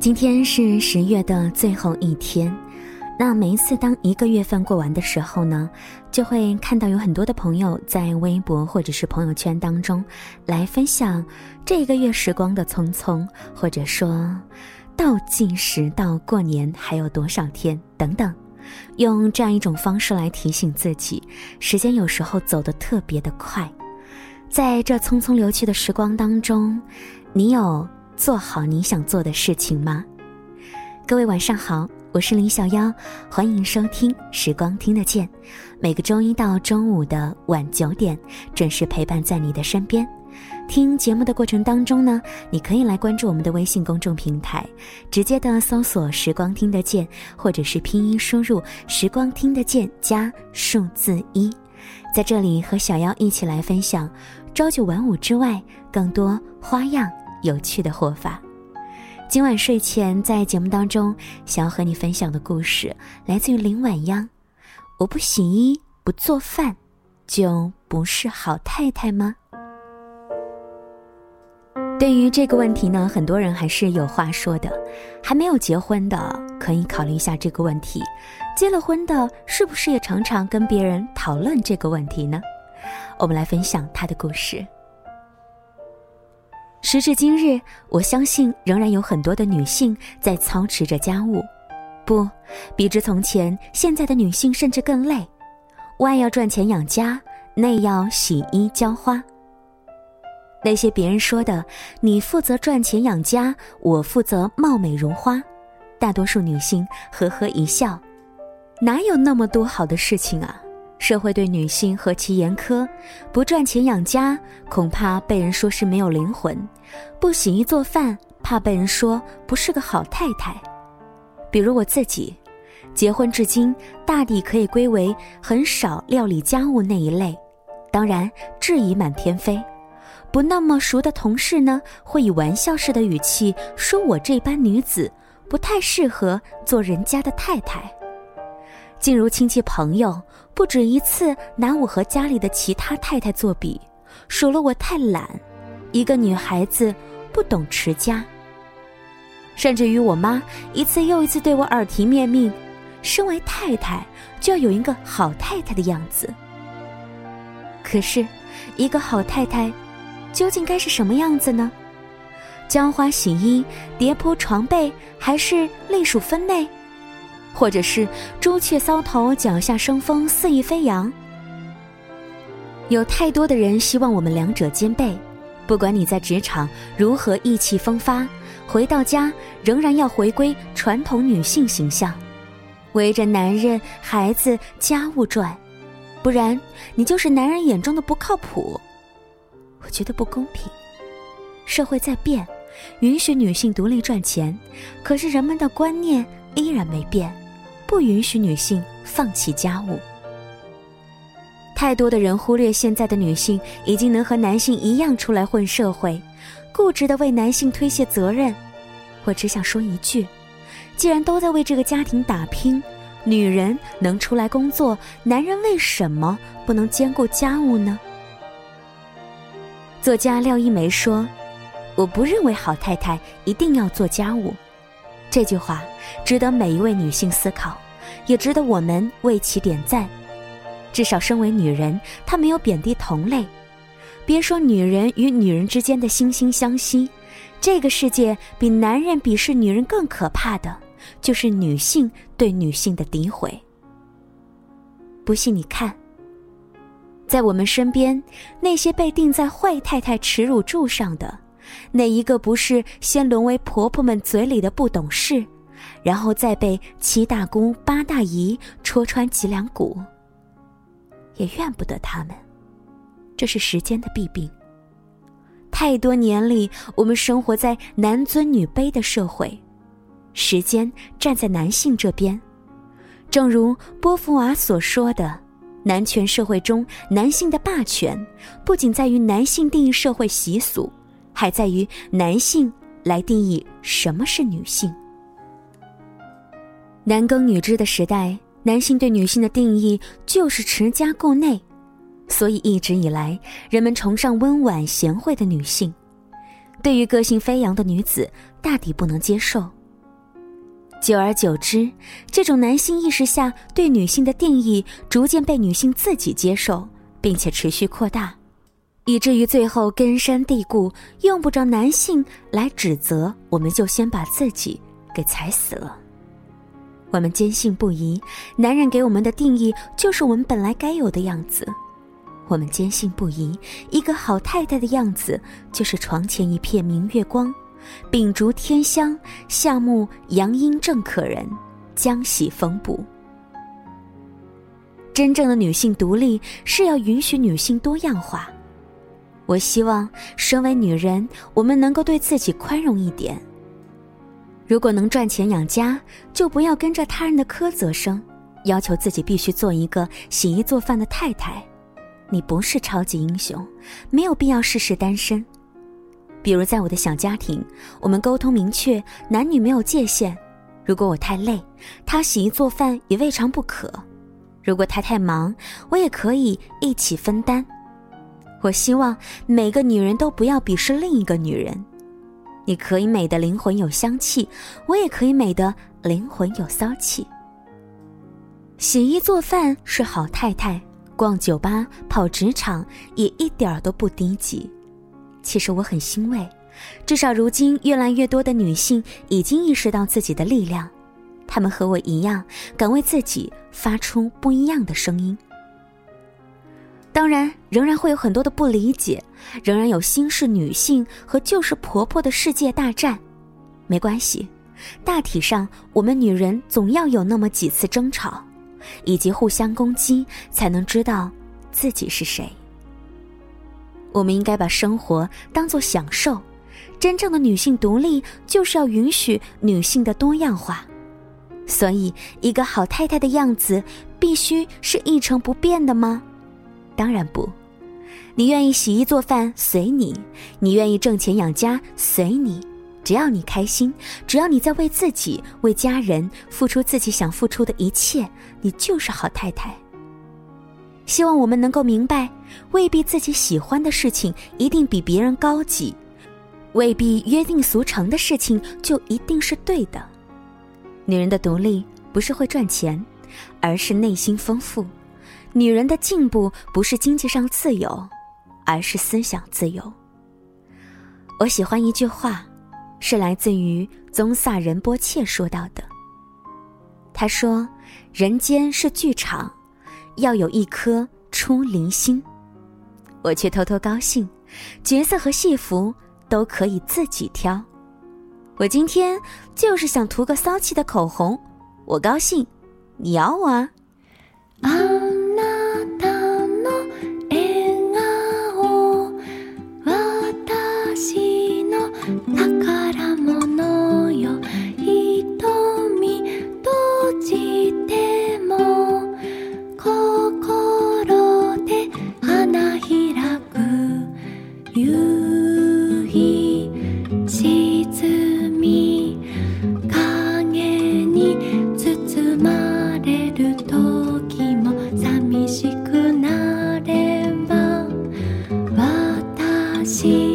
今天是十月的最后一天，那每一次当一个月份过完的时候呢，就会看到有很多的朋友在微博或者是朋友圈当中来分享这一个月时光的匆匆，或者说倒计时到过年还有多少天等等，用这样一种方式来提醒自己，时间有时候走得特别的快，在这匆匆流去的时光当中，你有？做好你想做的事情吗？各位晚上好，我是林小妖，欢迎收听《时光听得见》，每个周一到周五的晚九点准时陪伴在你的身边。听节目的过程当中呢，你可以来关注我们的微信公众平台，直接的搜索“时光听得见”，或者是拼音输入“时光听得见”加数字一，在这里和小妖一起来分享朝九晚五之外更多花样。有趣的活法。今晚睡前在节目当中，想要和你分享的故事来自于林晚央。我不洗衣不做饭，就不是好太太吗？对于这个问题呢，很多人还是有话说的。还没有结婚的可以考虑一下这个问题，结了婚的是不是也常常跟别人讨论这个问题呢？我们来分享他的故事。时至今日，我相信仍然有很多的女性在操持着家务，不，比之从前，现在的女性甚至更累。外要赚钱养家，内要洗衣浇花。那些别人说的“你负责赚钱养家，我负责貌美如花”，大多数女性呵呵一笑，哪有那么多好的事情啊？社会对女性何其严苛，不赚钱养家，恐怕被人说是没有灵魂；不洗衣做饭，怕被人说不是个好太太。比如我自己，结婚至今，大抵可以归为很少料理家务那一类。当然，质疑满天飞。不那么熟的同事呢，会以玩笑式的语气说我这般女子不太适合做人家的太太。竟如亲戚朋友不止一次拿我和家里的其他太太作比，数落我太懒，一个女孩子不懂持家。甚至于我妈一次又一次对我耳提面命，身为太太就要有一个好太太的样子。可是，一个好太太究竟该是什么样子呢？浇花、洗衣、叠铺床被，还是隶属分内？或者是朱雀搔头，脚下生风，肆意飞扬。有太多的人希望我们两者兼备，不管你在职场如何意气风发，回到家仍然要回归传统女性形象，围着男人、孩子、家务转，不然你就是男人眼中的不靠谱。我觉得不公平。社会在变，允许女性独立赚钱，可是人们的观念依然没变。不允许女性放弃家务。太多的人忽略现在的女性已经能和男性一样出来混社会，固执的为男性推卸责任。我只想说一句：既然都在为这个家庭打拼，女人能出来工作，男人为什么不能兼顾家务呢？作家廖一梅说：“我不认为好太太一定要做家务。”这句话值得每一位女性思考，也值得我们为其点赞。至少，身为女人，她没有贬低同类。别说女人与女人之间的惺惺相惜，这个世界比男人鄙视女人更可怕的，就是女性对女性的诋毁。不信你看，在我们身边，那些被钉在坏太太耻辱柱上的。哪一个不是先沦为婆婆们嘴里的不懂事，然后再被七大姑八大姨戳穿脊梁骨？也怨不得他们，这是时间的弊病。太多年里，我们生活在男尊女卑的社会，时间站在男性这边。正如波伏娃所说的，男权社会中，男性的霸权不仅在于男性定义社会习俗。还在于男性来定义什么是女性。男耕女织的时代，男性对女性的定义就是持家顾内，所以一直以来，人们崇尚温婉贤惠的女性，对于个性飞扬的女子，大抵不能接受。久而久之，这种男性意识下对女性的定义逐渐被女性自己接受，并且持续扩大，以至于最后根深蒂固，用不着男性来指责，我们就先把自己给踩死了。我们坚信不疑，男人给我们的定义就是我们本来该有的样子。我们坚信不疑，一个好太太的样子就是床前一片明月光。秉烛天香，夏目阳阴正可人，将喜缝补。真正的女性独立是要允许女性多样化。我希望身为女人，我们能够对自己宽容一点。如果能赚钱养家，就不要跟着他人的苛责声，要求自己必须做一个洗衣做饭的太太。你不是超级英雄，没有必要事事单身。比如在我的小家庭，我们沟通明确，男女没有界限。如果我太累，他洗衣做饭也未尝不可；如果他太忙，我也可以一起分担。我希望每个女人都不要鄙视另一个女人。你可以美的灵魂有香气，我也可以美的灵魂有骚气。洗衣做饭是好太太，逛酒吧、跑职场也一点儿都不低级。其实我很欣慰，至少如今越来越多的女性已经意识到自己的力量，她们和我一样，敢为自己发出不一样的声音。当然，仍然会有很多的不理解，仍然有新式女性和旧式婆婆的世界大战。没关系，大体上我们女人总要有那么几次争吵，以及互相攻击，才能知道自己是谁。我们应该把生活当作享受，真正的女性独立就是要允许女性的多样化。所以，一个好太太的样子必须是一成不变的吗？当然不。你愿意洗衣做饭随你，你愿意挣钱养家随你，只要你开心，只要你在为自己、为家人付出自己想付出的一切，你就是好太太。希望我们能够明白，未必自己喜欢的事情一定比别人高级，未必约定俗成的事情就一定是对的。女人的独立不是会赚钱，而是内心丰富；女人的进步不是经济上自由，而是思想自由。我喜欢一句话，是来自于宗萨仁波切说到的。他说：“人间是剧场。”要有一颗出离心，我却偷偷高兴，角色和戏服都可以自己挑。我今天就是想涂个骚气的口红，我高兴，你咬我啊！啊。see.